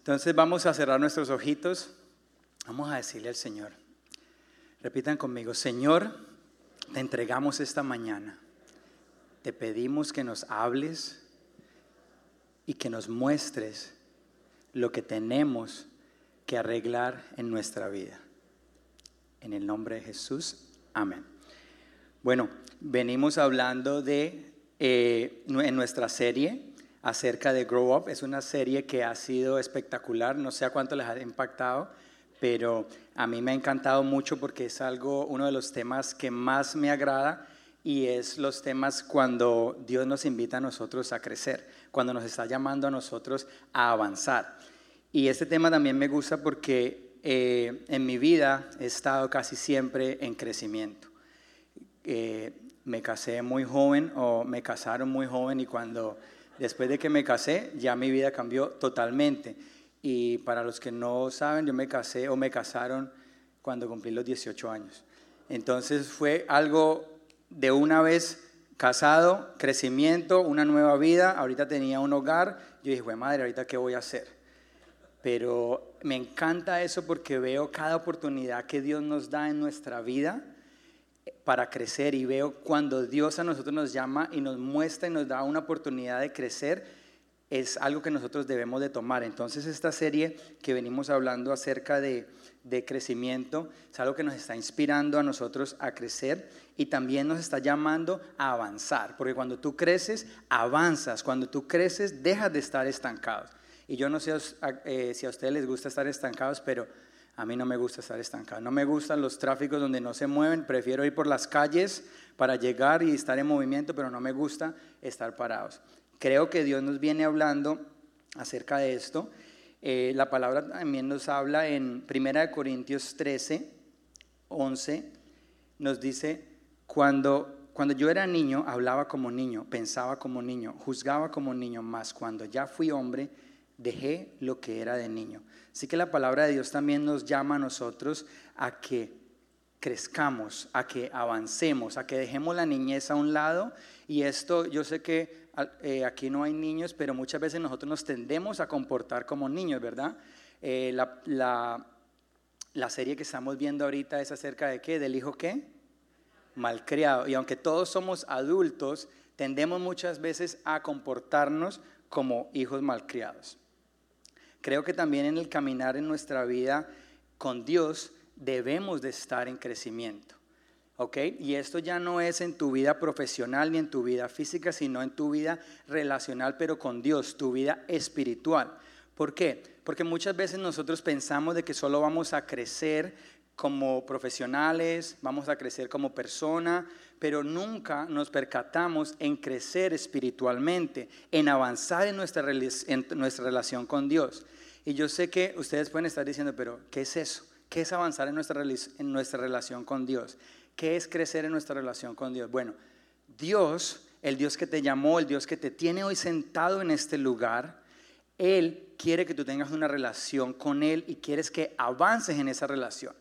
Entonces vamos a cerrar nuestros ojitos. Vamos a decirle al Señor. Repitan conmigo, Señor, te entregamos esta mañana. Te pedimos que nos hables y que nos muestres lo que tenemos que arreglar en nuestra vida. En el nombre de Jesús, amén. Bueno, venimos hablando de, eh, en nuestra serie, acerca de Grow Up. Es una serie que ha sido espectacular, no sé a cuánto les ha impactado, pero a mí me ha encantado mucho porque es algo, uno de los temas que más me agrada y es los temas cuando Dios nos invita a nosotros a crecer, cuando nos está llamando a nosotros a avanzar. Y este tema también me gusta porque eh, en mi vida he estado casi siempre en crecimiento. Eh, me casé muy joven o me casaron muy joven y cuando Después de que me casé, ya mi vida cambió totalmente. Y para los que no saben, yo me casé o me casaron cuando cumplí los 18 años. Entonces fue algo de una vez casado, crecimiento, una nueva vida. Ahorita tenía un hogar. Yo dije, madre, ahorita qué voy a hacer. Pero me encanta eso porque veo cada oportunidad que Dios nos da en nuestra vida para crecer y veo cuando Dios a nosotros nos llama y nos muestra y nos da una oportunidad de crecer, es algo que nosotros debemos de tomar. Entonces esta serie que venimos hablando acerca de, de crecimiento es algo que nos está inspirando a nosotros a crecer y también nos está llamando a avanzar, porque cuando tú creces, avanzas, cuando tú creces, dejas de estar estancados. Y yo no sé eh, si a ustedes les gusta estar estancados, pero a mí no me gusta estar estancado. No me gustan los tráficos donde no se mueven. Prefiero ir por las calles para llegar y estar en movimiento, pero no me gusta estar parados. Creo que Dios nos viene hablando acerca de esto. Eh, la palabra también nos habla en 1 Corintios 13, 11. Nos dice, cuando, cuando yo era niño, hablaba como niño, pensaba como niño, juzgaba como niño, más cuando ya fui hombre, dejé lo que era de niño. Así que la palabra de Dios también nos llama a nosotros a que crezcamos, a que avancemos, a que dejemos la niñez a un lado. Y esto, yo sé que eh, aquí no hay niños, pero muchas veces nosotros nos tendemos a comportar como niños, ¿verdad? Eh, la, la serie que estamos viendo ahorita es acerca de qué, del hijo qué, malcriado. Y aunque todos somos adultos, tendemos muchas veces a comportarnos como hijos malcriados. Creo que también en el caminar en nuestra vida con Dios debemos de estar en crecimiento. ¿Ok? Y esto ya no es en tu vida profesional ni en tu vida física, sino en tu vida relacional, pero con Dios, tu vida espiritual. ¿Por qué? Porque muchas veces nosotros pensamos de que solo vamos a crecer como profesionales, vamos a crecer como persona, pero nunca nos percatamos en crecer espiritualmente, en avanzar en nuestra, en nuestra relación con Dios. Y yo sé que ustedes pueden estar diciendo, pero ¿qué es eso? ¿Qué es avanzar en nuestra, en nuestra relación con Dios? ¿Qué es crecer en nuestra relación con Dios? Bueno, Dios, el Dios que te llamó, el Dios que te tiene hoy sentado en este lugar, Él quiere que tú tengas una relación con Él y quieres que avances en esa relación.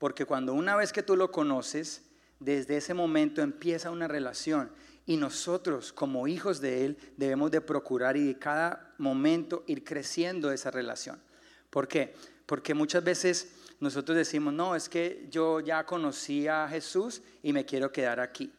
Porque cuando una vez que tú lo conoces, desde ese momento empieza una relación y nosotros como hijos de Él debemos de procurar y de cada momento ir creciendo esa relación. ¿Por qué? Porque muchas veces nosotros decimos, no, es que yo ya conocí a Jesús y me quiero quedar aquí.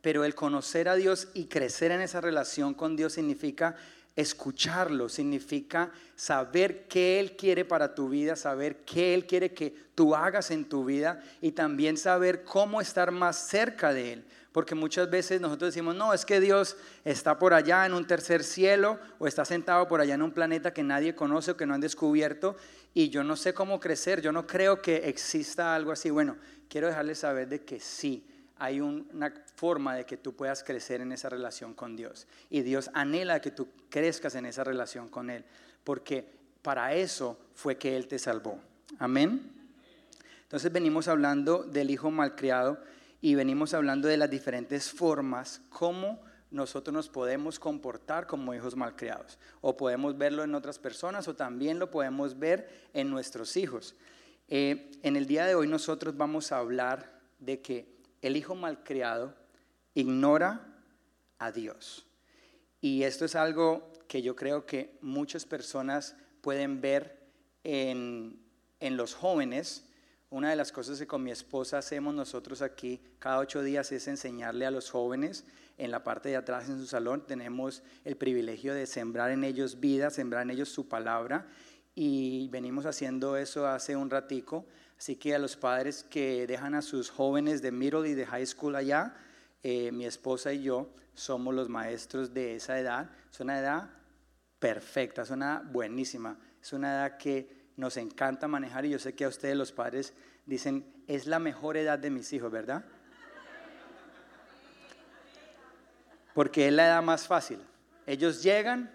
Pero el conocer a Dios y crecer en esa relación con Dios significa escucharlo, significa saber qué Él quiere para tu vida, saber qué Él quiere que tú hagas en tu vida y también saber cómo estar más cerca de Él. Porque muchas veces nosotros decimos, no, es que Dios está por allá en un tercer cielo o está sentado por allá en un planeta que nadie conoce o que no han descubierto y yo no sé cómo crecer, yo no creo que exista algo así. Bueno, quiero dejarles saber de que sí, hay una forma de que tú puedas crecer en esa relación con Dios. Y Dios anhela que tú crezcas en esa relación con Él, porque para eso fue que Él te salvó. Amén. Entonces venimos hablando del hijo malcriado y venimos hablando de las diferentes formas como nosotros nos podemos comportar como hijos malcriados. O podemos verlo en otras personas o también lo podemos ver en nuestros hijos. Eh, en el día de hoy nosotros vamos a hablar de que el hijo malcriado ignora a Dios. Y esto es algo que yo creo que muchas personas pueden ver en, en los jóvenes. Una de las cosas que con mi esposa hacemos nosotros aquí cada ocho días es enseñarle a los jóvenes en la parte de atrás en su salón. Tenemos el privilegio de sembrar en ellos vida, sembrar en ellos su palabra y venimos haciendo eso hace un ratico. Así que a los padres que dejan a sus jóvenes de middle y de high school allá, eh, mi esposa y yo somos los maestros de esa edad. Es una edad perfecta, es una buenísima, es una edad que nos encanta manejar y yo sé que a ustedes los padres dicen, es la mejor edad de mis hijos, ¿verdad? Porque es la edad más fácil. Ellos llegan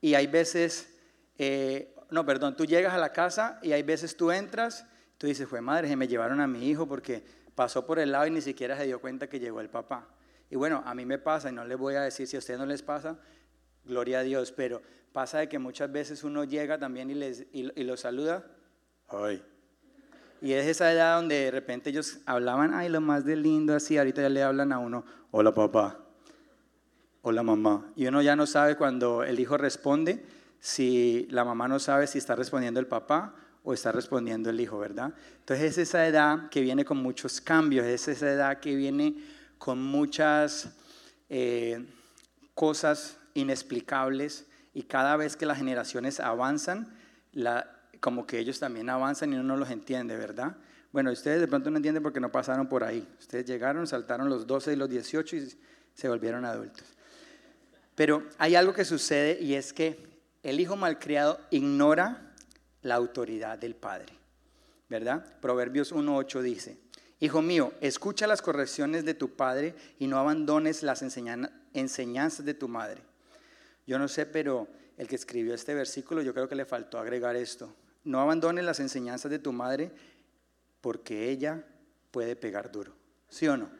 y hay veces, eh, no, perdón, tú llegas a la casa y hay veces tú entras, tú dices, fue madre, se me llevaron a mi hijo porque pasó por el lado y ni siquiera se dio cuenta que llegó el papá. Y bueno, a mí me pasa, y no les voy a decir si a ustedes no les pasa, gloria a Dios, pero pasa de que muchas veces uno llega también y, les, y, los saluda, ay. Y es esa edad donde de repente ellos hablaban, ay, lo más de lindo, así, ahorita ya le hablan a uno, hola papá, hola mamá. Y uno ya no sabe cuando el hijo responde, si la mamá no sabe si está respondiendo el papá o está respondiendo el hijo, ¿verdad? Entonces es esa edad que viene con muchos cambios, es esa edad que viene con muchas eh, cosas inexplicables y cada vez que las generaciones avanzan, como que ellos también avanzan y uno no los entiende, ¿verdad? Bueno, ustedes de pronto no entienden porque no pasaron por ahí. Ustedes llegaron, saltaron los 12 y los 18 y se volvieron adultos. Pero hay algo que sucede y es que el hijo malcriado ignora la autoridad del Padre. ¿Verdad? Proverbios 1.8 dice, Hijo mío, escucha las correcciones de tu Padre y no abandones las enseñanzas de tu madre. Yo no sé, pero el que escribió este versículo, yo creo que le faltó agregar esto. No abandones las enseñanzas de tu madre porque ella puede pegar duro. ¿Sí o no?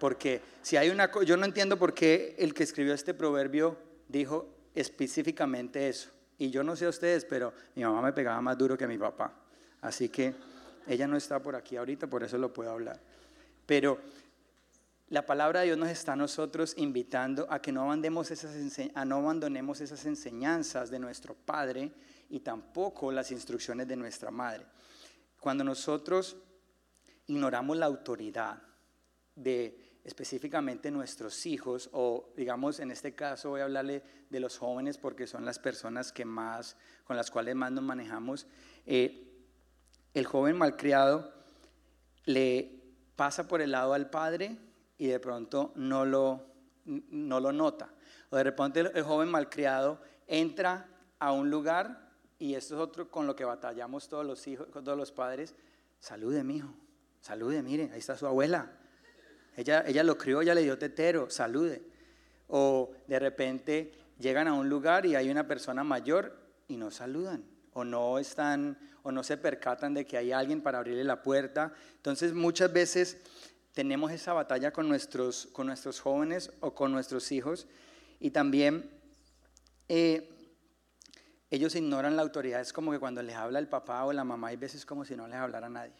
Porque si hay una yo no entiendo por qué el que escribió este proverbio dijo específicamente eso. Y yo no sé a ustedes, pero mi mamá me pegaba más duro que mi papá. Así que ella no está por aquí ahorita, por eso lo puedo hablar. Pero la palabra de Dios nos está a nosotros invitando a que no, abandonemos esas, a no abandonemos esas enseñanzas de nuestro Padre y tampoco las instrucciones de nuestra Madre. Cuando nosotros ignoramos la autoridad de específicamente nuestros hijos, o digamos en este caso voy a hablarle de los jóvenes porque son las personas que más, con las cuales más nos manejamos, eh, el joven malcriado le pasa por el lado al padre y de pronto no lo, no lo nota. O de repente el, joven malcriado entra a un lugar y esto es otro con lo que batallamos todos los hijos, todos los padres. Salude, mi hijo, salude, mire, ahí está su abuela ella, ella lo crió, ella le dio tetero, salude. O de repente llegan a un lugar y hay una persona mayor y no saludan. O no están, o no se percatan de que hay alguien para abrirle la puerta. Entonces muchas veces tenemos esa batalla con nuestros, con nuestros jóvenes o con nuestros hijos. Y también eh, ellos ignoran la autoridad. Es como que cuando les habla el papá o la mamá, hay veces como si no les hablara nadie.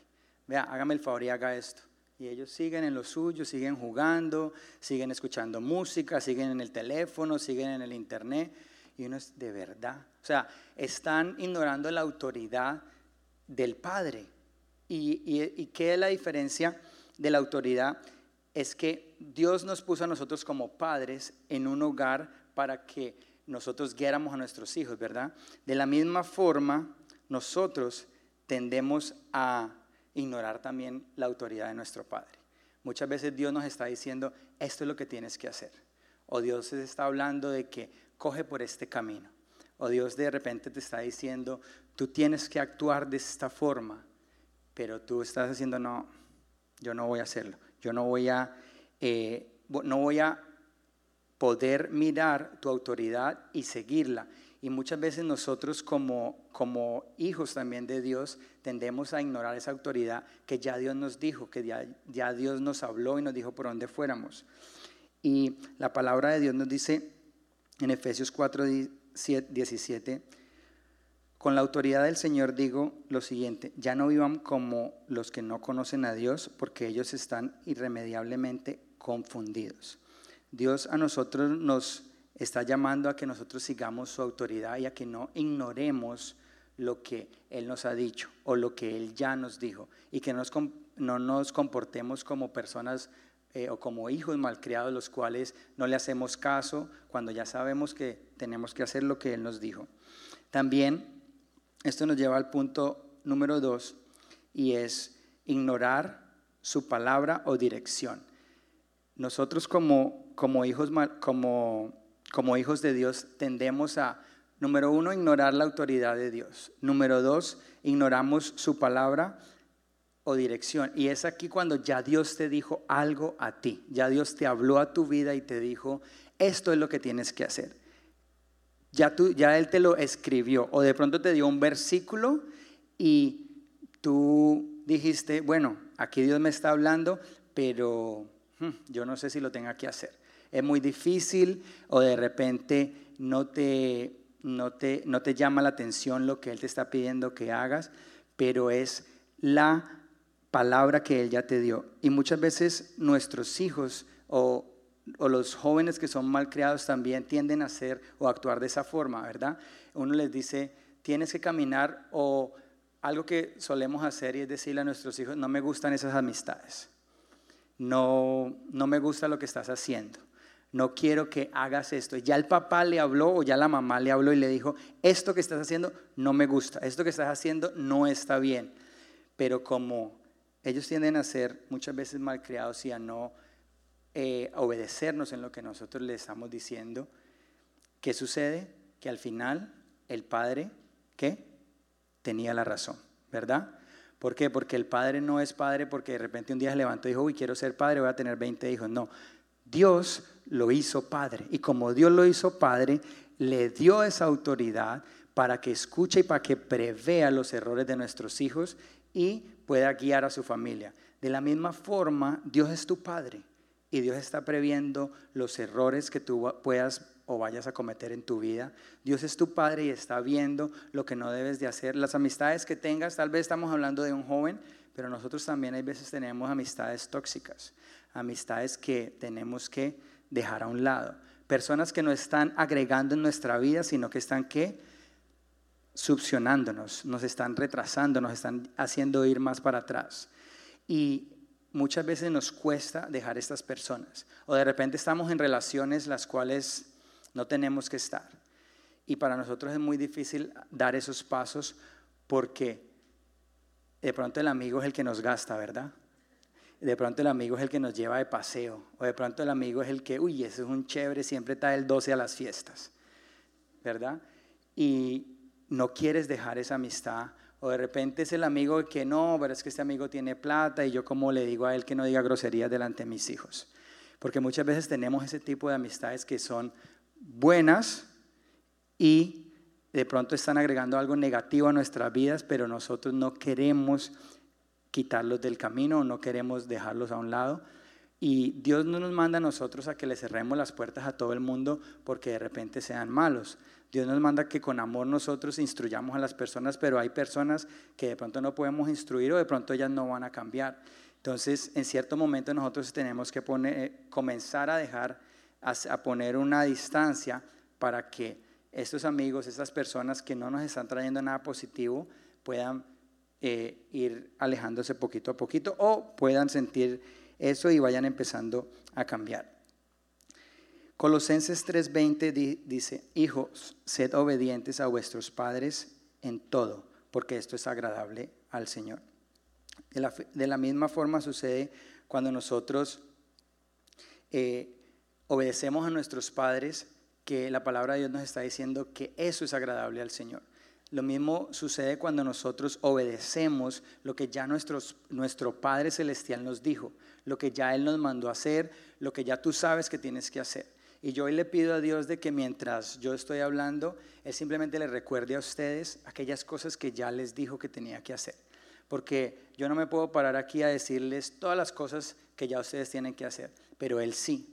Vea, hágame el favor y haga esto. Y ellos siguen en lo suyo, siguen jugando, siguen escuchando música, siguen en el teléfono, siguen en el internet. Y uno es de verdad. O sea, están ignorando la autoridad del Padre. ¿Y, qué es la diferencia de la autoridad? Es que Dios nos puso a nosotros como padres en un hogar para que nosotros guiáramos a nuestros hijos, ¿verdad? De la misma forma, nosotros tendemos a ignorar también la autoridad de nuestro Padre. Muchas veces Dios nos está diciendo, esto es lo que tienes que hacer. O Dios te está hablando de que coge por este camino. O Dios de repente te está diciendo, tú tienes que actuar de esta forma. Pero tú estás haciendo, no, yo no voy a hacerlo. Yo no voy a, eh, no voy a poder mirar tu autoridad y seguirla. Y muchas veces nosotros como, como hijos también de Dios tendemos a ignorar esa autoridad que ya Dios nos dijo, que ya, ya Dios nos habló y nos dijo por dónde fuéramos. Y la palabra de Dios nos dice en Efesios 4, 17, con la autoridad del Señor digo lo siguiente, ya no vivan como los que no conocen a Dios, porque ellos están irremediablemente confundidos. Dios a nosotros nos está llamando a que nosotros sigamos su autoridad y a que no ignoremos lo que Él nos ha dicho o lo que Él ya nos dijo y que no nos comportemos como personas eh, o como hijos malcriados los cuales no le hacemos caso cuando ya sabemos que tenemos que hacer lo que Él nos dijo. También esto nos lleva al punto número dos y es ignorar su palabra o dirección. Nosotros como, como, hijos, como, como hijos de Dios tendemos a, número uno, ignorar la autoridad de Dios. Número dos, ignoramos su palabra o dirección. Y es aquí cuando ya Dios te dijo algo a ti, ya Dios te habló a tu vida y te dijo, esto es lo que tienes que hacer. Ya, tú, ya Él te lo escribió o de pronto te dio un versículo y tú dijiste, bueno, aquí Dios me está hablando, pero hmm, yo no sé si lo tenga que hacer. Es muy difícil o de repente no te, no te, no te llama la atención lo que Él te está pidiendo que hagas, pero es la palabra que Él ya te dio. Y muchas veces nuestros hijos o, los jóvenes que son mal criados también tienden a hacer o actuar de esa forma, ¿verdad? Uno les dice, tienes que caminar o algo que solemos hacer y es decirle a nuestros hijos, no me gustan esas amistades, no, no me gusta lo que estás haciendo, no quiero que hagas esto. Ya el papá le habló o ya la mamá le habló y le dijo, esto que estás haciendo no me gusta, esto que estás haciendo no está bien. Pero como ellos tienden a ser muchas veces malcriados y a no eh, obedecernos en lo que nosotros les estamos diciendo. ¿Qué sucede? Que al final el padre, ¿qué? Tenía la razón, ¿verdad? ¿Por qué? Porque el padre no es padre porque de repente un día se levantó y dijo, uy, quiero ser padre, voy a tener 20 hijos. No, Dios lo hizo padre. Y como Dios lo hizo padre, le dio esa autoridad para que escuche y para que prevea los errores de nuestros hijos y pueda guiar a su familia. De la misma forma, Dios es tu Padre y Dios está previendo los errores que tú puedas o vayas a cometer en tu vida. Dios es tu Padre y está viendo lo que no debes de hacer. Las amistades que tengas, tal vez estamos hablando de un joven, pero nosotros también hay veces tenemos amistades tóxicas, amistades que tenemos que dejar a un lado. Personas que no están agregando en nuestra vida, sino que están que succionándonos, nos están retrasando, nos están haciendo ir más para atrás. Y muchas veces nos cuesta dejar estas personas. O de repente estamos en relaciones las cuales no tenemos que estar. Y para nosotros es muy difícil dar esos pasos porque de pronto el amigo es el que nos gasta, ¿verdad? De pronto el amigo es el que nos lleva de paseo. O de pronto el amigo es el que, uy, ese es un chévere, siempre está el 12 a las fiestas, ¿verdad? Y no quieres dejar esa amistad. O de repente es el amigo que no, pero es que este amigo tiene plata y yo como le digo a él que no diga groserías delante de mis hijos. Porque muchas veces tenemos ese tipo de amistades que son buenas y de pronto están agregando algo negativo a nuestras vidas, pero nosotros no queremos quitarlos del camino, no queremos dejarlos a un lado. Y Dios no nos manda a nosotros a que le cerremos las puertas a todo el mundo porque de repente sean malos. Dios nos manda que con amor nosotros instruyamos a las personas, pero hay personas que de pronto no podemos instruir o de pronto ellas no van a cambiar. Entonces, en cierto momento nosotros tenemos que poner, eh, comenzar a dejar, a, poner una distancia para que estos amigos, estas personas que no nos están trayendo nada positivo, puedan eh, ir alejándose poquito a poquito o puedan sentir eso y vayan empezando a cambiar. Colosenses 3:20 dice, hijos, sed obedientes a vuestros padres en todo, porque esto es agradable al Señor. De la, misma forma sucede cuando nosotros eh, obedecemos a nuestros padres, que la palabra de Dios nos está diciendo que eso es agradable al Señor. Lo mismo sucede cuando nosotros obedecemos lo que ya nuestro Padre Celestial nos dijo, lo que ya Él nos mandó hacer, lo que ya tú sabes que tienes que hacer. Y yo hoy le pido a Dios de que mientras yo estoy hablando, Él simplemente le recuerde a ustedes aquellas cosas que ya les dijo que tenía que hacer. Porque yo no me puedo parar aquí a decirles todas las cosas que ya ustedes tienen que hacer, pero Él sí.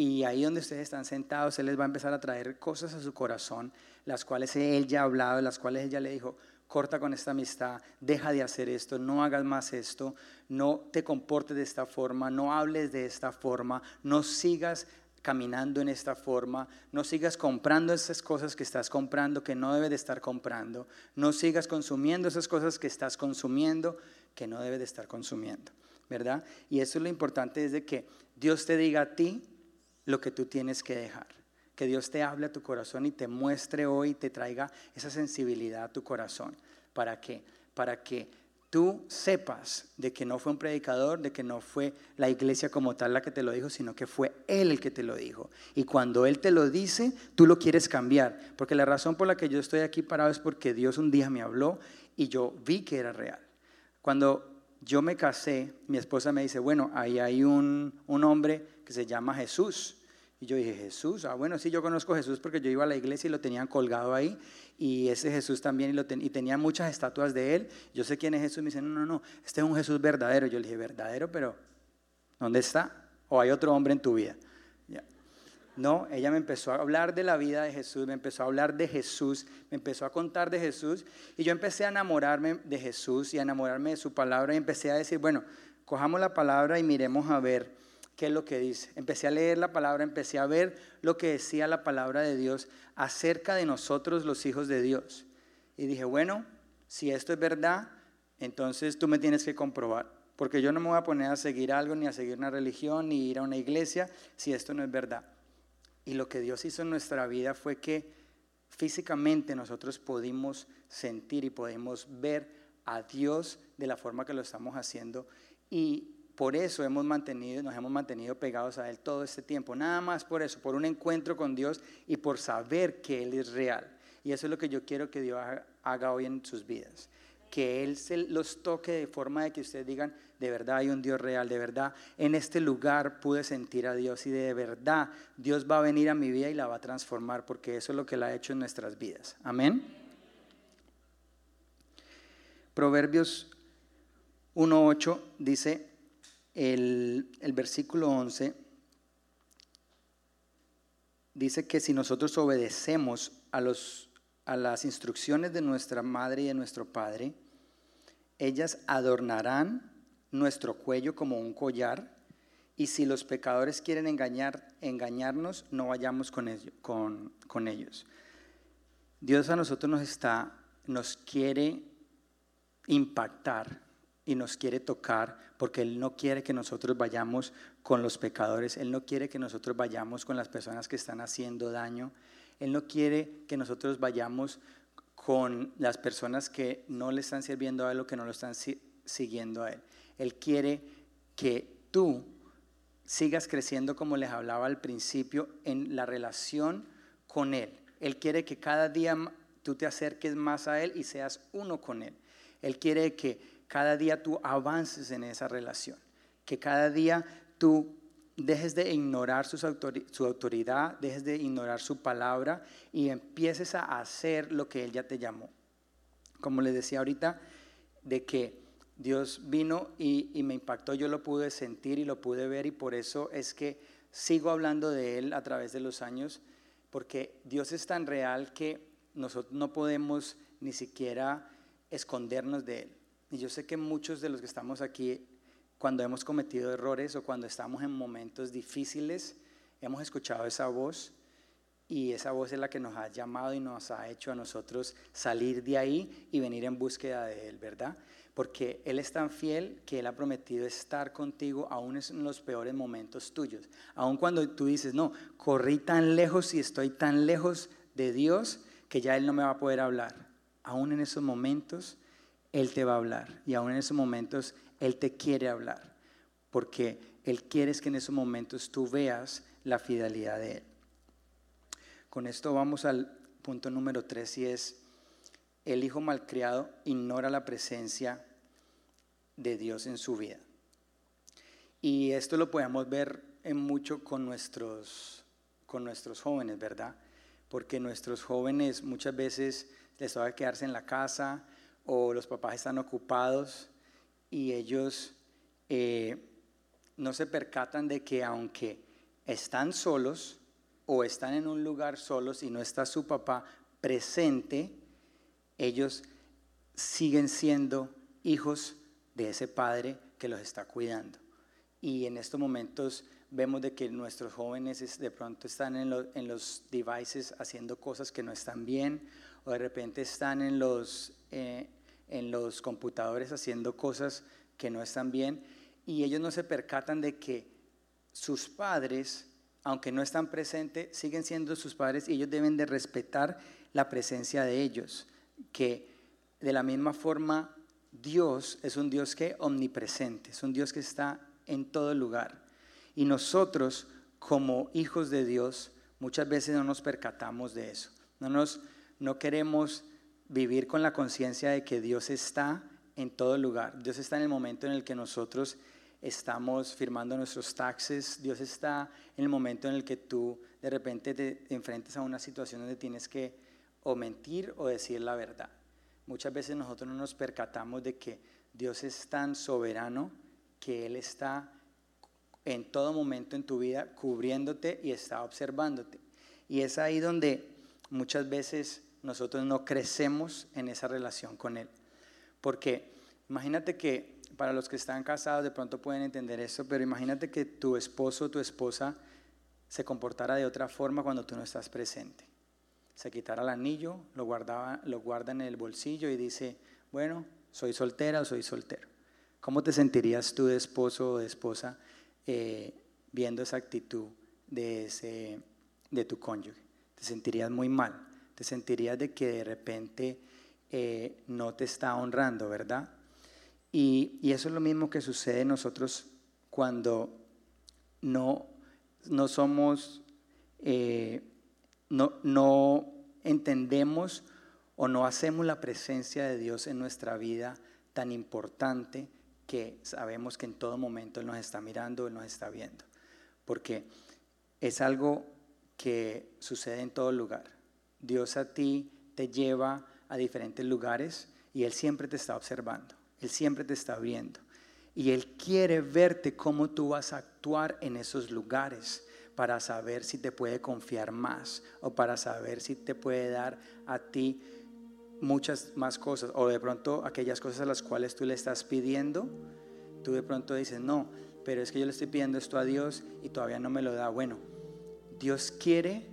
Y ahí donde ustedes están sentados, Él les va a empezar a traer cosas a su corazón las cuales Él ya ha hablado, las cuales ella le dijo, corta con esta amistad, deja de hacer esto, no hagas más esto, no te comportes de esta forma, no hables de esta forma, no sigas caminando en esta forma, no sigas comprando esas cosas que estás comprando que no debes de estar comprando, no sigas consumiendo esas cosas que estás consumiendo que no debes de estar consumiendo, ¿verdad? Y eso es lo importante es de que Dios te diga a ti lo que tú tienes que dejar, que Dios te hable a tu corazón y te muestre hoy, te traiga esa sensibilidad a tu corazón, ¿para qué? Para que tú sepas de que no fue un predicador, de que no fue la iglesia como tal la que te lo dijo, sino que fue Él el que te lo dijo. Y cuando Él te lo dice, tú lo quieres cambiar. Porque la razón por la que yo estoy aquí parado es porque Dios un día me habló y yo vi que era real. Cuando yo me casé, mi esposa me dice, bueno, ahí hay un, un hombre que se llama Jesús. Y yo dije, Jesús, ah, bueno, sí, yo conozco Jesús porque yo iba a la iglesia y lo tenían colgado ahí. Y ese Jesús también, y, lo y tenía muchas estatuas de él. Yo sé quién es Jesús. Me dice, no, no, no, este es un Jesús verdadero. Yo le dije, verdadero, pero ¿dónde está? ¿O hay otro hombre en tu vida? No, ella me empezó a hablar de la vida de Jesús, me empezó a hablar de Jesús, me empezó a contar de Jesús. Y yo empecé a enamorarme de Jesús y a enamorarme de su palabra. Y empecé a decir, bueno, cojamos la palabra y miremos a ver qué es lo que dice. Empecé a leer la palabra, empecé a ver lo que decía la palabra de Dios acerca de nosotros los hijos de Dios. Y dije, bueno, si esto es verdad, entonces tú me tienes que comprobar. Porque yo no me voy a poner a seguir algo, ni a seguir una religión, ni ir a una iglesia, si esto no es verdad. Y lo que Dios hizo en nuestra vida fue que físicamente nosotros pudimos sentir y podemos ver a Dios de la forma que lo estamos haciendo. Y por eso hemos mantenido, nos hemos mantenido pegados a Él todo este tiempo. Nada más por eso, por un encuentro con Dios y por saber que Él es real. Y eso es lo que yo quiero que Dios haga hoy en sus vidas. Que Él se los toque de forma de que ustedes digan, de verdad hay un Dios real, de verdad en este lugar pude sentir a Dios y de verdad Dios va a venir a mi vida y la va a transformar porque eso es lo que Él ha hecho en nuestras vidas. Amén. Proverbios 1.8 dice, el, versículo 11 dice que si nosotros obedecemos a, los, a las instrucciones de nuestra madre y de nuestro padre, ellas adornarán nuestro cuello como un collar, y si los pecadores quieren engañar, engañarnos, no vayamos con, con ellos. Dios a nosotros nos está, nos quiere impactar y nos quiere tocar porque Él no quiere que nosotros vayamos con los pecadores, Él no quiere que nosotros vayamos con las personas que están haciendo daño, Él no quiere que nosotros vayamos con las personas que no le están sirviendo a Él o que no lo están siguiendo a Él. Él quiere que tú sigas creciendo como les hablaba al principio en la relación con Él. Él quiere que cada día tú te acerques más a Él y seas uno con Él. Él quiere que cada día tú avances en esa relación, que cada día tú dejes de ignorar su autoridad, dejes de ignorar su palabra y empieces a hacer lo que Él ya te llamó. Como les decía ahorita, de que Dios vino y, y, me impactó, yo lo pude sentir y lo pude ver y por eso es que sigo hablando de Él a través de los años, porque Dios es tan real que nosotros no podemos ni siquiera escondernos de Él. Y yo sé que muchos de los que estamos aquí, cuando hemos cometido errores o cuando estamos en momentos difíciles, hemos escuchado esa voz y esa voz es la que nos ha llamado y nos ha hecho a nosotros salir de ahí y venir en búsqueda de Él, ¿verdad? Porque Él es tan fiel que Él ha prometido estar contigo aún en los peores momentos tuyos. Aún cuando tú dices, no, corrí tan lejos y estoy tan lejos de Dios que ya Él no me va a poder hablar. Aún en esos momentos él te va a hablar y aún en esos momentos Él te quiere hablar, porque Él quiere que en esos momentos tú veas la fidelidad de Él. Con esto vamos al punto número tres y es, el hijo malcriado ignora la presencia de Dios en su vida. Y esto lo podemos ver en mucho con nuestros, con nuestros jóvenes, ¿verdad? Porque nuestros jóvenes muchas veces les toca quedarse en la casa, o los papás están ocupados y ellos eh, no se percatan de que aunque están solos o están en un lugar solos y no está su papá presente, ellos siguen siendo hijos de ese padre que los está cuidando. Y en estos momentos vemos de que nuestros jóvenes de pronto están en, en, los devices haciendo cosas que no están bien, o de repente están en los, eh, en los computadores haciendo cosas que no están bien, y ellos no se percatan de que sus padres, aunque no están presentes, siguen siendo sus padres y ellos deben de respetar la presencia de ellos, que de la misma forma Dios es un Dios que omnipresente, es un Dios que está en todo lugar. Y nosotros, como hijos de Dios, muchas veces no nos percatamos de eso. No, nos, no queremos vivir con la conciencia de que Dios está en todo lugar. Dios está en el momento en el que nosotros estamos firmando nuestros taxes. Dios está en el momento en el que tú de repente te enfrentas a una situación donde tienes que o mentir o decir la verdad. Muchas veces nosotros no nos percatamos de que Dios es tan soberano que Él está en todo momento en tu vida cubriéndote y está observándote. Y es ahí donde muchas veces nosotros no crecemos en esa relación con Él. Porque imagínate que para los que están casados de pronto pueden entender eso, pero imagínate que tu esposo o tu esposa se comportara de otra forma cuando tú no estás presente. Se quitara el anillo, lo, guardaba, lo guarda en el bolsillo y dice, bueno, soy soltera o soy soltero. ¿Cómo te sentirías tú de esposo o de esposa eh, viendo esa actitud de, ese, de tu cónyuge? Te sentirías muy mal, te sentirías de que de repente eh, no te está honrando, ¿verdad? Y, eso es lo mismo que sucede nosotros cuando no, no somos, eh, no, no entendemos o no hacemos la presencia de Dios en nuestra vida tan importante que sabemos que en todo momento Él nos está mirando, Él nos está viendo. Porque es algo que sucede en todo lugar. Dios a ti te lleva a diferentes lugares y Él siempre te está observando. Él siempre te está viendo. Y Él quiere verte cómo tú vas a actuar en esos lugares para saber si te puede confiar más o para saber si te puede dar a ti muchas más cosas o de pronto aquellas cosas a las cuales tú le estás pidiendo, tú de pronto dices, no, pero es que yo le estoy pidiendo esto a Dios y todavía no me lo da. Bueno, Dios quiere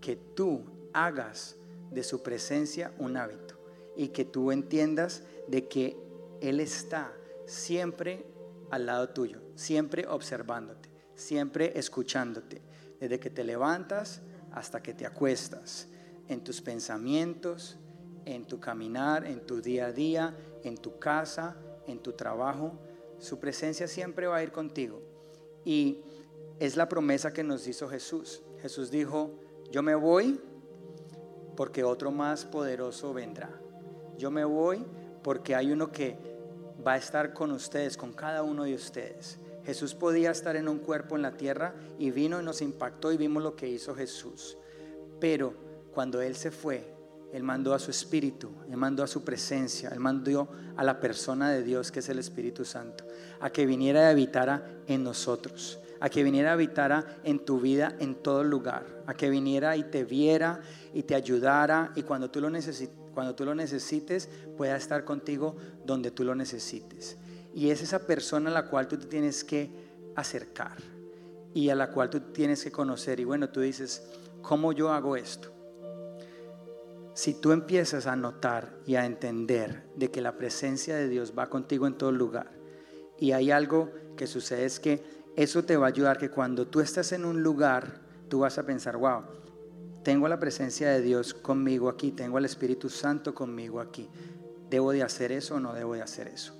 que tú hagas de su presencia un hábito y que tú entiendas de que él está siempre al lado tuyo, siempre observándote, siempre escuchándote, desde que te levantas hasta que te acuestas, en tus pensamientos, en tu caminar, en tu día a día, en tu casa, en tu trabajo. Su presencia siempre va a ir contigo. Y es la promesa que nos hizo Jesús. Jesús dijo, yo me voy porque otro más poderoso vendrá. Yo me voy porque hay uno que va a estar con ustedes, con cada uno de ustedes. Jesús podía estar en un cuerpo en la tierra y vino y nos impactó y vimos lo que hizo Jesús. Pero cuando Él se fue, Él mandó a su Espíritu, Él mandó a su presencia, Él mandó a la persona de Dios que es el Espíritu Santo, a que viniera y habitara en nosotros, a que viniera y habitara en tu vida en todo lugar, a que viniera y te viera y te ayudara y cuando tú lo cuando tú lo necesites, pueda estar contigo donde tú lo necesites. Y es esa persona a la cual tú te tienes que acercar y a la cual tú tienes que conocer. Y bueno, tú dices, ¿cómo yo hago esto? Si tú empiezas a notar y a entender de que la presencia de Dios va contigo en todo lugar, y hay algo que sucede es que eso te va a ayudar que cuando tú estás en un lugar, tú vas a pensar, wow, tengo la presencia de Dios conmigo aquí, tengo al Espíritu Santo conmigo aquí. ¿Debo de hacer eso o no debo de hacer eso?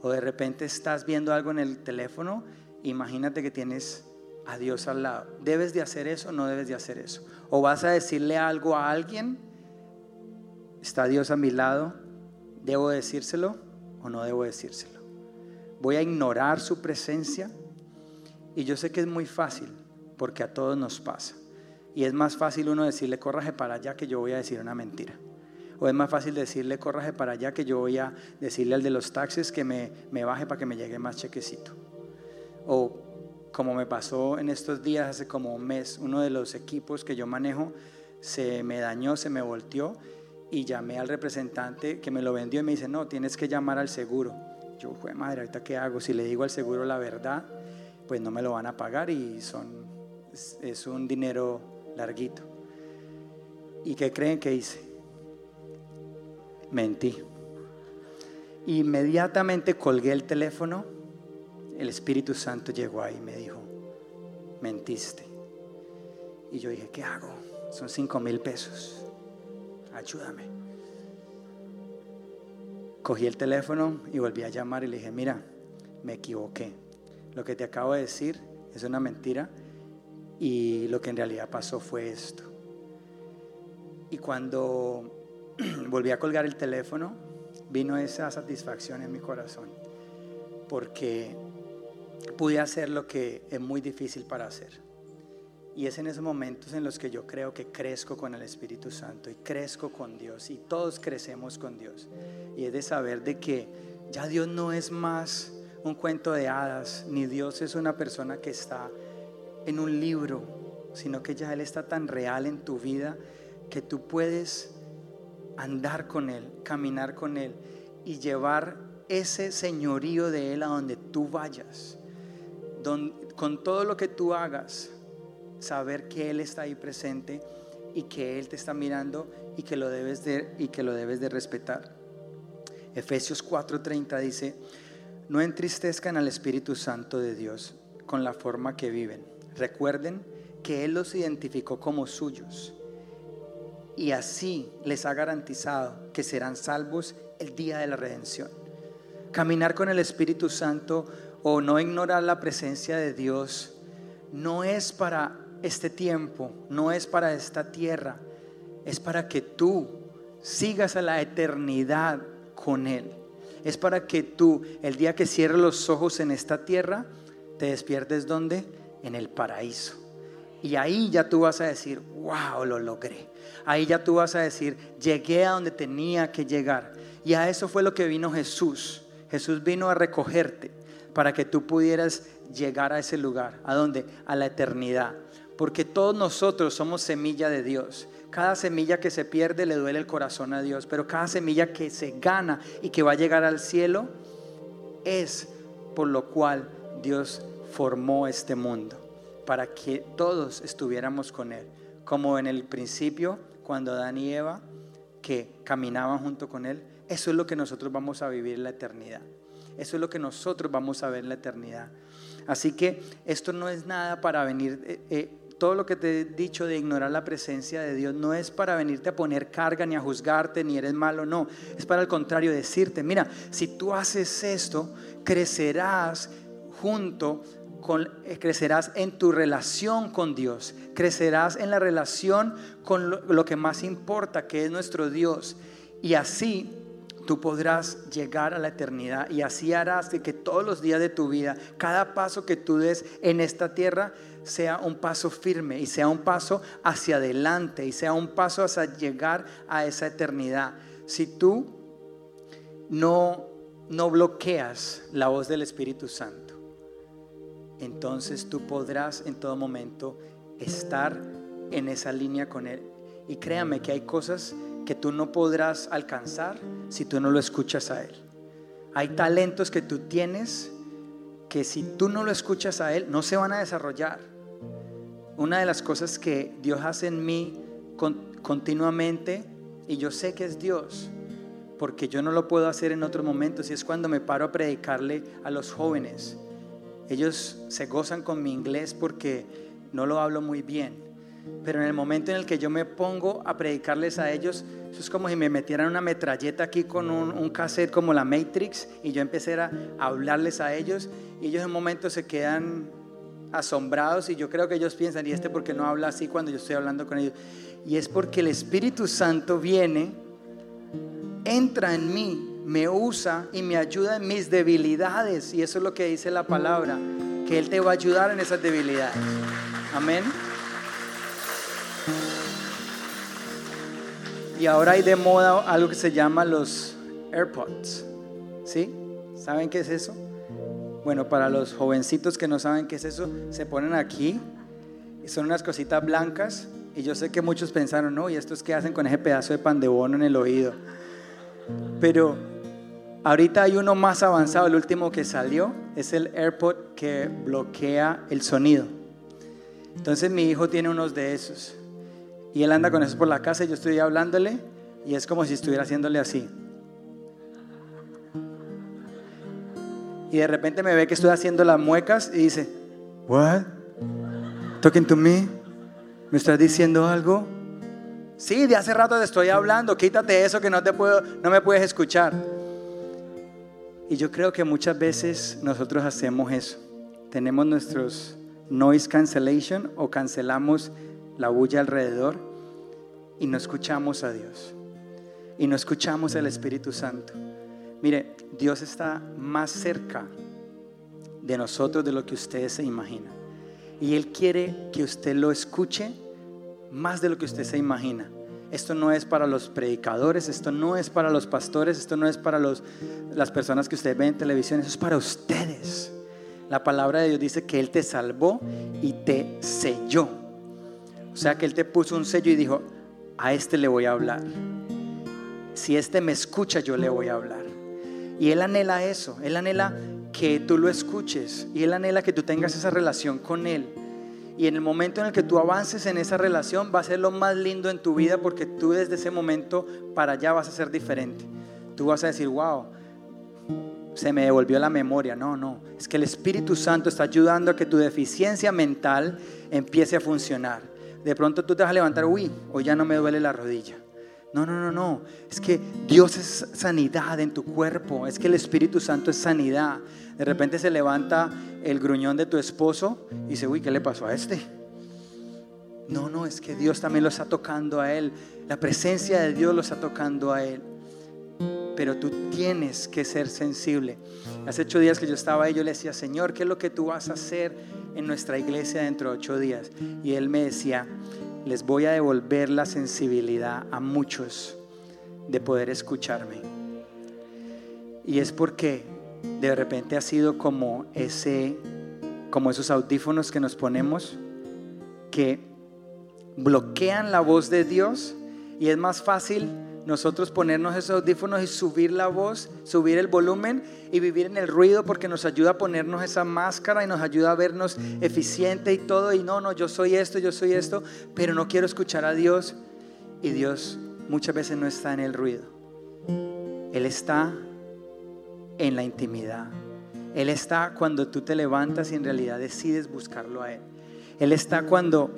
O de repente estás viendo algo en el teléfono, imagínate que tienes a Dios al lado. ¿Debes de hacer eso o no debes de hacer eso? O vas a decirle algo a alguien, está Dios a mi lado, ¿debo decírselo o no debo decírselo? Voy a ignorar su presencia y yo sé que es muy fácil porque a todos nos pasa. Y es más fácil uno decirle, córraje para allá que yo voy a decir una mentira. O es más fácil decirle, córraje para allá que yo voy a decirle al de los taxis que me, me baje para que me llegue más chequecito. O como me pasó en estos días, hace como un mes, uno de los equipos que yo manejo se me dañó, se me volteó y llamé al representante que me lo vendió y me dice, no, tienes que llamar al seguro. Yo, madre, ahorita qué hago? Si le digo al seguro la verdad, pues no me lo van a pagar y son, es, un dinero larguito. ¿Y qué creen que hice? Mentí. Inmediatamente colgué el teléfono, el Espíritu Santo llegó ahí y me dijo, mentiste. Y yo dije, ¿qué hago? Son cinco mil pesos. Ayúdame. Cogí el teléfono y volví a llamar y le dije, mira, me equivoqué. Lo que te acabo de decir es una mentira y lo que en realidad pasó fue esto. Y cuando volví a colgar el teléfono, vino esa satisfacción en mi corazón, porque pude hacer lo que es muy difícil para hacer. Y es en esos momentos en los que yo creo que crezco con el Espíritu Santo y crezco con Dios y todos crecemos con Dios. Y es de saber de que ya Dios no es más un cuento de hadas, ni Dios es una persona que está en un libro, sino que ya Él está tan real en tu vida que tú puedes andar con Él, caminar con Él y llevar ese señorío de Él a donde tú vayas. con todo lo que tú hagas, saber que Él está ahí presente y que Él te está mirando y que lo debes de, y que lo debes de respetar. Efesios 4:30 dice, no entristezcan al Espíritu Santo de Dios con la forma que viven. Recuerden que Él los identificó como suyos y así les ha garantizado que serán salvos el día de la redención. Caminar con el Espíritu Santo o no ignorar la presencia de Dios no es para este tiempo, no es para esta tierra, es para que tú sigas a la eternidad con Él. Es para que tú, el día que cierres los ojos en esta tierra, te despiertes donde? En el paraíso. Y ahí ya tú vas a decir, wow, lo logré. Ahí ya tú vas a decir, llegué a donde tenía que llegar. Y a eso fue lo que vino Jesús. Jesús vino a recogerte para que tú pudieras llegar a ese lugar. ¿A dónde? A la eternidad porque todos nosotros somos semilla de Dios. Cada semilla que se pierde le duele el corazón a Dios, pero cada semilla que se gana y que va a llegar al cielo es por lo cual Dios formó este mundo, para que todos estuviéramos con Él, como en el principio, cuando Adán y Eva, que caminaban junto con Él, eso es lo que nosotros vamos a vivir en la eternidad. Eso es lo que nosotros vamos a ver en la eternidad. Así que esto no es nada para venir eh, eh, todo lo que te he dicho de ignorar la presencia de Dios no es para venirte a poner carga ni a juzgarte ni eres malo, no. Es para el contrario decirte, mira, si tú haces esto, crecerás junto con, eh, crecerás en tu relación con Dios, crecerás en la relación con lo, que más importa, que es nuestro Dios. Y así tú podrás llegar a la eternidad y así harás que, que todos los días de tu vida, cada paso que tú des en esta tierra, sea un paso firme y sea un paso hacia adelante y sea un paso hacia llegar a esa eternidad. Si tú no, no bloqueas la voz del Espíritu Santo, entonces tú podrás en todo momento estar en esa línea con Él. Y créame que hay cosas que tú no podrás alcanzar si tú no lo escuchas a Él. Hay talentos que tú tienes que si tú no lo escuchas a Él, no se van a desarrollar. Una de las cosas que Dios hace en mí continuamente, y yo sé que es Dios, porque yo no lo puedo hacer en otros momentos, y es cuando me paro a predicarle a los jóvenes. Ellos se gozan con mi inglés porque no lo hablo muy bien, pero en el momento en el que yo me pongo a predicarles a ellos, eso es como si me metieran una metralleta aquí con un, un cassette como la Matrix y yo empecé a hablarles a ellos y ellos en un momento se quedan asombrados y yo creo que ellos piensan, ¿y este porque no habla así cuando yo estoy hablando con ellos? Y es porque el Espíritu Santo viene, entra en mí, me usa y me ayuda en mis debilidades. Y eso es lo que dice la palabra, que Él te va a ayudar en esas debilidades. Amén. Y ahora hay de moda algo que se llama los AirPods. ¿Sí? ¿Saben qué es eso? Bueno, para los jovencitos que no saben qué es eso, se ponen aquí. Son unas cositas blancas. Y yo sé que muchos pensaron, no, ¿y estos qué hacen con ese pedazo de pan de bono en el oído? Pero Ahorita hay uno más avanzado, el último que salió, es el AirPod que bloquea el sonido. Entonces mi hijo tiene unos de esos. Y él anda con eso por la casa y yo estoy hablándole y es como si estuviera haciéndole así. Y de repente me ve que estoy haciendo las muecas y dice, What? Talking to me? ¿Me estás diciendo algo? Sí, de hace rato te estoy hablando, quítate eso que no, te puedo, no me puedes escuchar. Y yo creo que muchas veces nosotros hacemos eso. Tenemos nuestros noise cancellation o cancelamos la bulla alrededor y no escuchamos a Dios. Y no escuchamos al Espíritu Santo. Mire, Dios está más cerca de nosotros de lo que ustedes se imaginan. Y Él quiere que usted lo escuche más de lo que usted se imagina. Esto no es para los predicadores, esto no es para los pastores, esto no es para los, las personas que usted ve en televisión, eso es para ustedes. La palabra de Dios dice que Él te salvó y te selló. O sea que Él te puso un sello y dijo, a este le voy a hablar. Si este me escucha, yo le voy a hablar. Y Él anhela eso, Él anhela que tú lo escuches y Él anhela que tú tengas esa relación con Él. Y en el momento en el que tú avances en esa relación va a ser lo más lindo en tu vida porque tú desde ese momento para allá vas a ser diferente. Tú vas a decir, wow, se me devolvió la memoria. No, no. Es que el Espíritu Santo está ayudando a que tu deficiencia mental empiece a funcionar. De pronto tú te vas a levantar, uy, hoy ya no me duele la rodilla. No, no, no, no. Es que Dios es sanidad en tu cuerpo. Es que el Espíritu Santo es sanidad. De repente se levanta el gruñón de tu esposo y dice, uy, ¿qué le pasó a este? No, no, es que Dios también lo está tocando a él. La presencia de Dios lo está tocando a él. Pero tú tienes que ser sensible. Hace ocho días que yo estaba ahí, yo le decía, Señor, ¿qué es lo que tú vas a hacer en nuestra iglesia dentro de ocho días? Y él me decía, les voy a devolver la sensibilidad a muchos de poder escucharme. Y es porque de repente ha sido como ese como esos audífonos que nos ponemos que bloquean la voz de Dios y es más fácil nosotros ponernos esos audífonos y subir la voz, subir el volumen y vivir en el ruido porque nos ayuda a ponernos esa máscara y nos ayuda a vernos eficiente y todo. Y no, no, yo soy esto, yo soy esto, pero no quiero escuchar a Dios. Y Dios muchas veces no está en el ruido. Él está en la intimidad. Él está cuando tú te levantas y en realidad decides buscarlo a Él. Él está cuando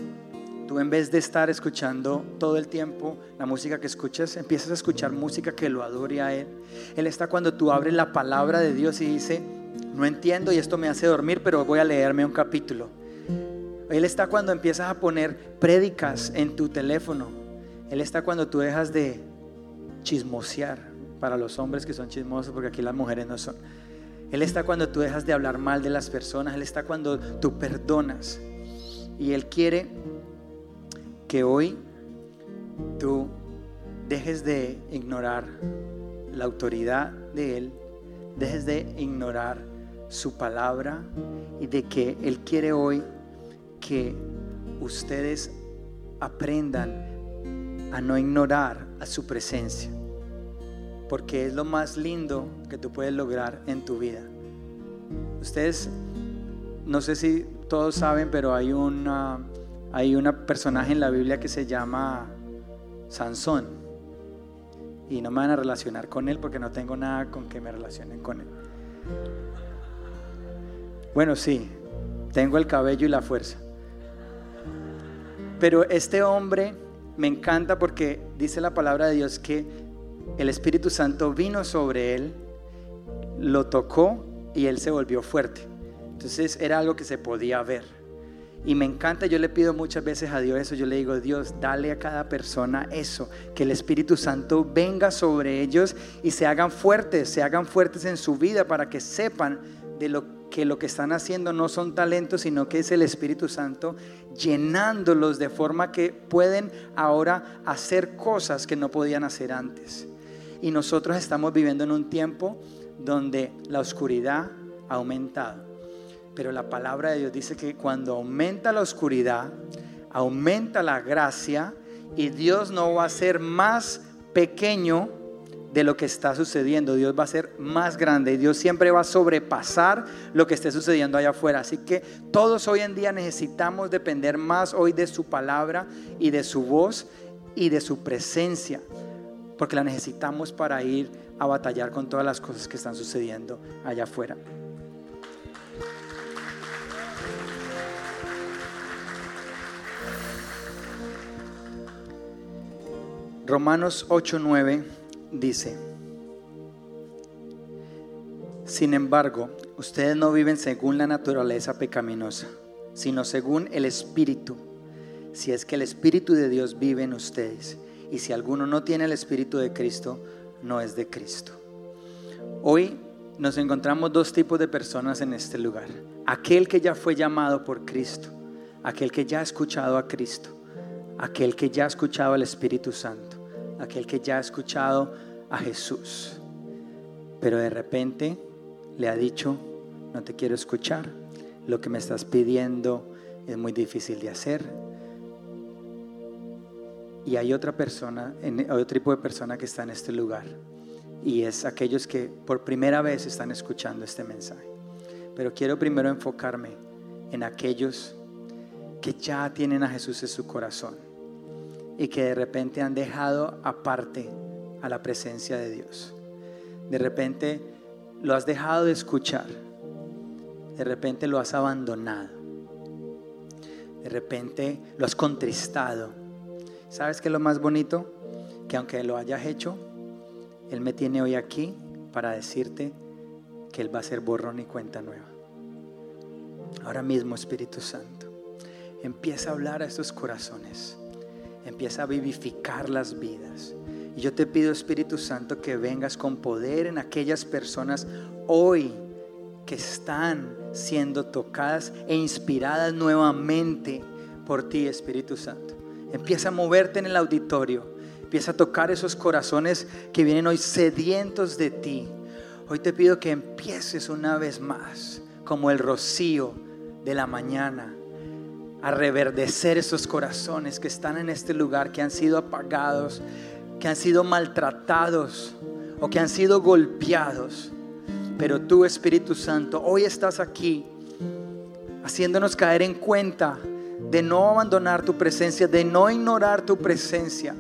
Tú en vez de estar escuchando todo el tiempo la música que escuchas, empiezas a escuchar música que lo adore a Él. Él está cuando tú abres la palabra de Dios y dice, no entiendo y esto me hace dormir, pero voy a leerme un capítulo. Él está cuando empiezas a poner prédicas en tu teléfono. Él está cuando tú dejas de chismosear para los hombres que son chismosos, porque aquí las mujeres no son. Él está cuando tú dejas de hablar mal de las personas. Él está cuando tú perdonas. Y Él quiere que hoy tú dejes de ignorar la autoridad de Él, dejes de ignorar su palabra y de que Él quiere hoy que ustedes aprendan a no ignorar a su presencia, porque es lo más lindo que tú puedes lograr en tu vida. Ustedes, no sé si todos saben, pero hay una hay un personaje en la Biblia que se llama Sansón. Y no me van a relacionar con él porque no tengo nada con que me relacionen con él. Bueno, sí, tengo el cabello y la fuerza. Pero este hombre me encanta porque dice la palabra de Dios que el Espíritu Santo vino sobre él, lo tocó y él se volvió fuerte. Entonces era algo que se podía ver. Y me encanta, yo le pido muchas veces a Dios eso, yo le digo, Dios, dale a cada persona eso, que el Espíritu Santo venga sobre ellos y se hagan fuertes, se hagan fuertes en su vida para que sepan de lo que lo que están haciendo no son talentos, sino que es el Espíritu Santo llenándolos de forma que pueden ahora hacer cosas que no podían hacer antes. Y nosotros estamos viviendo en un tiempo donde la oscuridad ha aumentado pero la palabra de Dios dice que cuando aumenta la oscuridad, aumenta la gracia y Dios no va a ser más pequeño, de lo que está sucediendo. Dios va a ser más grande y Dios siempre va a sobrepasar lo que esté sucediendo allá afuera. Así que todos hoy en día necesitamos depender más hoy de su palabra y de su voz y de su presencia, porque la necesitamos para ir a batallar con todas las cosas que están sucediendo allá afuera. Romanos 8:9 dice, sin embargo, ustedes no viven según la naturaleza pecaminosa, sino según el Espíritu, si es que el Espíritu de Dios vive en ustedes. Y si alguno no tiene el Espíritu de Cristo, no es de Cristo. Hoy nos encontramos dos tipos de personas en este lugar. Aquel que ya fue llamado por Cristo, aquel que ya ha escuchado a Cristo, aquel que ya ha escuchado al Espíritu Santo, aquel que ya ha escuchado a Jesús, pero de repente le ha dicho, no te quiero escuchar, lo que me estás pidiendo es muy difícil de hacer. Y hay otra persona, otro tipo de persona que está en este lugar, y es aquellos que por primera vez están escuchando este mensaje. Pero quiero primero enfocarme en aquellos que ya tienen a Jesús en su corazón y que de repente han dejado aparte a la presencia de Dios. De repente lo has dejado de escuchar. De repente lo has abandonado. De repente lo has contristado. ¿Sabes qué es lo más bonito? Que aunque lo hayas hecho, Él me tiene hoy aquí para decirte que Él va a ser borrón y cuenta nueva. Ahora mismo, Espíritu Santo, empieza a hablar a estos corazones. Empieza a vivificar las vidas. Y yo te pido, Espíritu Santo, que vengas con poder en aquellas personas hoy que están siendo tocadas e inspiradas nuevamente por ti, Espíritu Santo. Empieza a moverte en el auditorio. Empieza a tocar esos corazones que vienen hoy sedientos de ti. Hoy te pido que empieces una vez más, como el rocío de la mañana, a reverdecer esos corazones que están en este lugar, que han sido apagados, que han sido maltratados o que han sido golpeados. Pero tú, Espíritu Santo, hoy estás aquí haciéndonos caer en cuenta de no abandonar tu presencia, de no ignorar tu presencia.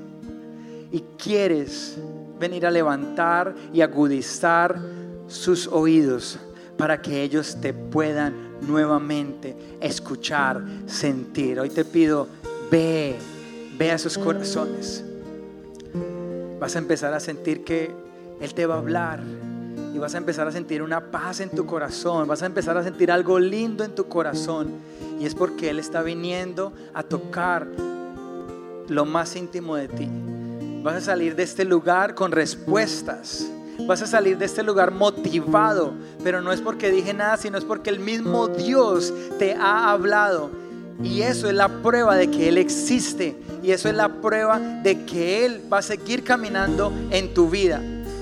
Y quieres venir a levantar y agudizar sus oídos para que ellos te puedan nuevamente escuchar, sentir. Hoy te pido, ve, ve a sus corazones vas a empezar a sentir que Él te va a hablar y vas a empezar a sentir una paz en tu corazón, vas a empezar a sentir algo lindo en tu corazón y es porque Él está viniendo a tocar lo más íntimo de ti. Vas a salir de este lugar con respuestas. Vas a salir de este lugar motivado, pero no es porque dije nada, sino es porque el mismo Dios te ha hablado. Y eso es la prueba de que Él existe y eso es la prueba de que Él va a seguir caminando en tu vida.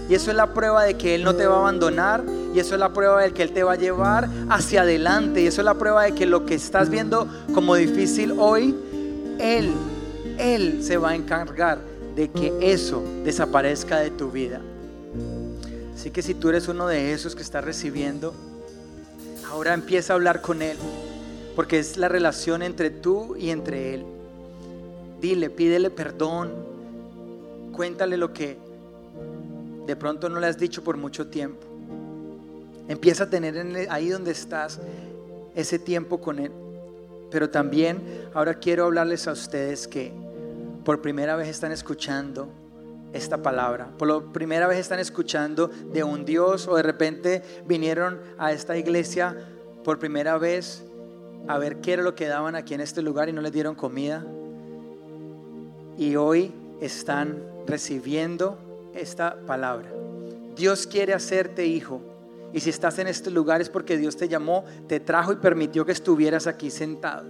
Y eso es la prueba de que Él no te va a abandonar. Y eso es la prueba de que Él te va a llevar hacia adelante. Y eso es la prueba de que lo que estás viendo como difícil hoy, Él, Él se va a encargar de que eso desaparezca de tu vida. Así que si tú eres uno de esos que está recibiendo, ahora empieza a hablar con Él. Porque es la relación entre tú y entre Él. Dile, pídele perdón. Cuéntale lo que de pronto no le has dicho por mucho tiempo. Empieza a tener ahí donde estás ese tiempo con Él. Pero también ahora quiero hablarles a ustedes que por primera vez están escuchando esta palabra. Por primera vez están escuchando de un Dios o de repente vinieron a esta iglesia por primera vez a ver qué era lo que daban aquí en este lugar y no les dieron comida y hoy están recibiendo esta palabra. Dios quiere hacerte hijo. Y si estás en este lugar es porque Dios te llamó, te trajo y permitió que estuvieras aquí sentado.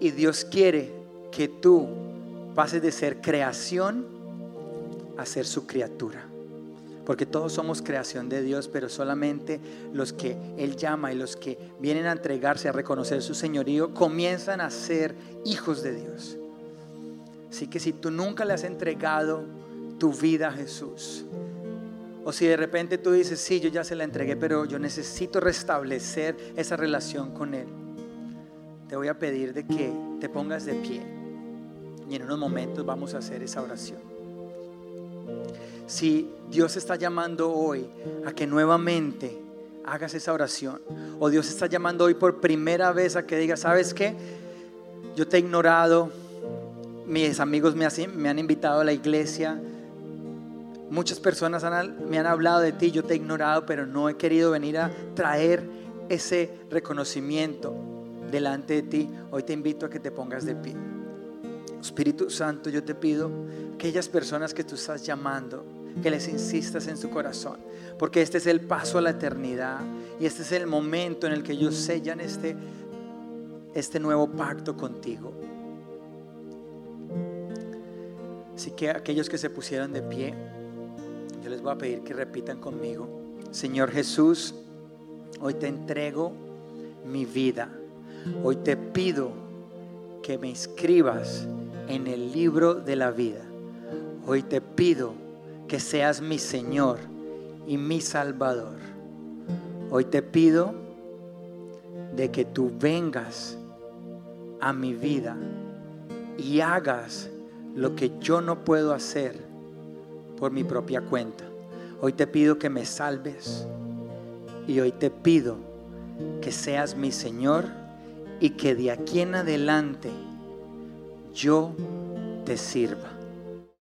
Y Dios quiere que tú pases de ser creación a ser su criatura. Porque todos somos creación de Dios, pero solamente los que Él llama y los que vienen a entregarse, a reconocer su señorío, comienzan a ser hijos de Dios. Así que si tú nunca le has entregado tu vida a Jesús. O si de repente tú dices, sí, yo ya se la entregué, pero yo necesito restablecer esa relación con Él. Te voy a pedir de que te pongas de pie y en unos momentos vamos a hacer esa oración. Si Dios está llamando hoy a que nuevamente hagas esa oración, o Dios está llamando hoy por primera vez a que digas, ¿sabes qué? Yo te he ignorado, mis amigos me, han invitado a la iglesia, muchas personas me han hablado de ti, yo te he ignorado, pero no he querido venir a traer ese reconocimiento delante de ti. Hoy te invito a que te pongas de pie. Espíritu Santo, yo te pido aquellas personas que tú estás llamando, que les insistas en su corazón, porque este es el paso a la eternidad y este es el momento en el que ellos sellan este, este nuevo pacto contigo. Así que aquellos que se pusieron de pie, yo les voy a pedir que repitan conmigo. Señor Jesús, hoy te entrego mi vida. Hoy te pido que me inscribas en el libro de la vida. Hoy te pido que seas mi Señor y mi Salvador. Hoy te pido de que tú vengas a mi vida y hagas lo que yo no puedo hacer por mi propia cuenta. Hoy te pido que me salves y hoy te pido que seas mi Señor y que de aquí en adelante yo te sirva.